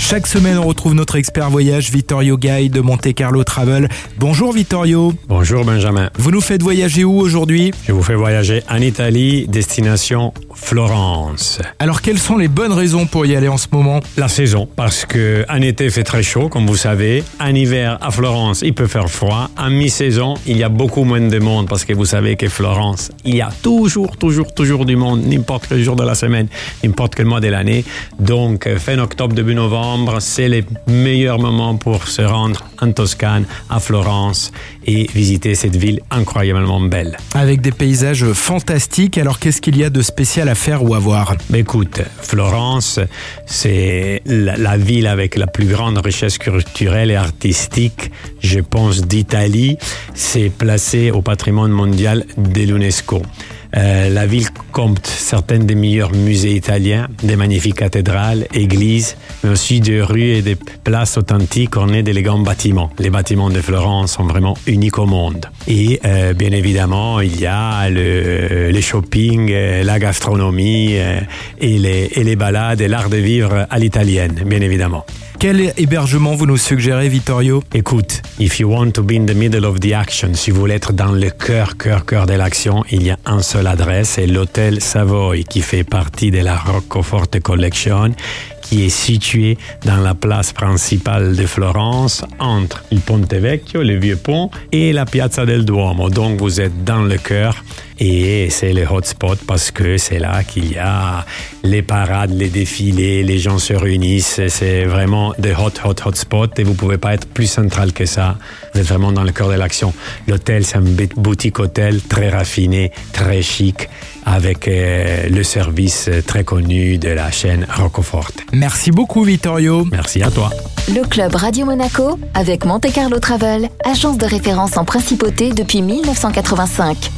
Chaque semaine, on retrouve notre expert voyage Vittorio Guy de Monte Carlo Travel. Bonjour Vittorio. Bonjour Benjamin. Vous nous faites voyager où aujourd'hui? Je vous fais voyager en Italie, destination Florence. Alors, quelles sont les bonnes raisons pour y aller en ce moment? La saison, parce que en été il fait très chaud, comme vous savez. En hiver, à Florence, il peut faire froid. En mi-saison, il y a beaucoup moins de monde, parce que vous savez que Florence, il y a toujours, toujours, toujours du monde, n'importe quel jour de la semaine, n'importe quel mois de l'année. Donc, fin octobre, début novembre, c'est le meilleur moment pour se rendre en Toscane, à Florence, et visiter cette ville incroyablement belle. Avec des paysages fantastiques, alors qu'est-ce qu'il y a de spécial à faire ou à voir? Écoute, Florence, c'est la, la, ville avec la plus grande richesse culturelle et artistique, je pense, d'Italie. C'est placé au patrimoine mondial de l'UNESCO. Euh, la ville compte certains des meilleurs musées italiens, des magnifiques cathédrales, églises, mais aussi des rues et des places authentiques ornées d'élégants bâtiments. Les bâtiments de Florence sont vraiment uniques au monde. Et euh, bien évidemment, il y a le, le shopping, euh, la gastronomie euh, et, les, et les balades et l'art de vivre à l'italienne, bien évidemment. Quel hébergement vous nous suggérez, Vittorio? Écoute, if you want to be in the middle of the action, si vous voulez être dans le cœur, cœur, cœur de l'action, il y a un seul adresse, c'est l'hôtel Savoy qui fait partie de la Roccoforte Collection qui est situé dans la place principale de Florence, entre il Ponte Vecchio, le vieux pont, et la Piazza del Duomo. Donc vous êtes dans le cœur et c'est le hotspot parce que c'est là qu'il y a les parades, les défilés, les gens se réunissent. C'est vraiment des hot, hot, hot spots et vous pouvez pas être plus central que ça. Vous êtes vraiment dans le cœur de l'action. L'hôtel, c'est un boutique hôtel très raffiné, très chic avec euh, le service très connu de la chaîne Roccoforte. Merci beaucoup Vittorio. Merci à toi. Le club Radio Monaco avec Monte Carlo Travel, agence de référence en principauté depuis 1985.